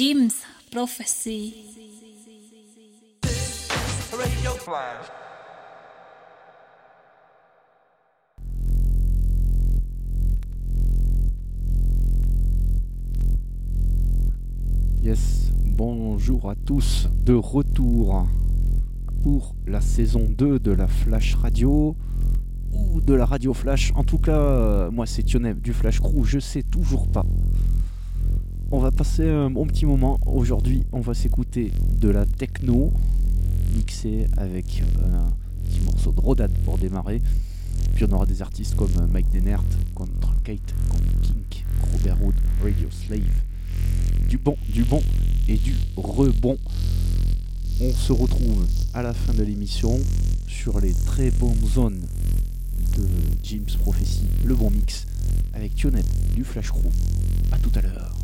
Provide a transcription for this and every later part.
Jim's Prophecy. Radio Flash. Yes, bonjour à tous, de retour pour la saison 2 de la Flash Radio ou de la Radio Flash. En tout cas, moi c'est Tioneb du Flash Crew, je sais toujours pas. On va passer un bon petit moment. Aujourd'hui, on va s'écouter de la techno mixée avec euh, un petit morceau de Rodad pour démarrer. Puis on aura des artistes comme Mike Denert, contre Kate, comme Kink, Robert Wood, Radio Slave du bon, du bon et du rebond. On se retrouve à la fin de l'émission sur les très bonnes zones de Jim's Prophecy, le bon mix, avec Tionette du Flash Crew. A tout à l'heure.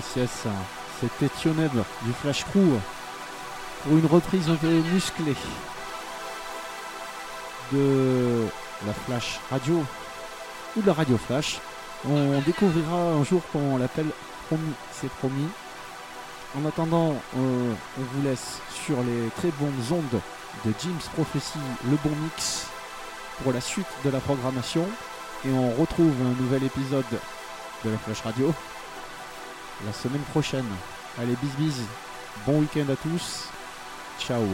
C'était Tioneb du Flash Crew pour une reprise musclée de la Flash Radio ou de la Radio Flash. On découvrira un jour comment on l'appelle. Promis, c'est promis. En attendant, euh, on vous laisse sur les très bonnes ondes de Jim's Prophecy, le bon mix pour la suite de la programmation. Et on retrouve un nouvel épisode de la Flash Radio la semaine prochaine. Allez, bis bis. Bon week-end à tous. Ciao.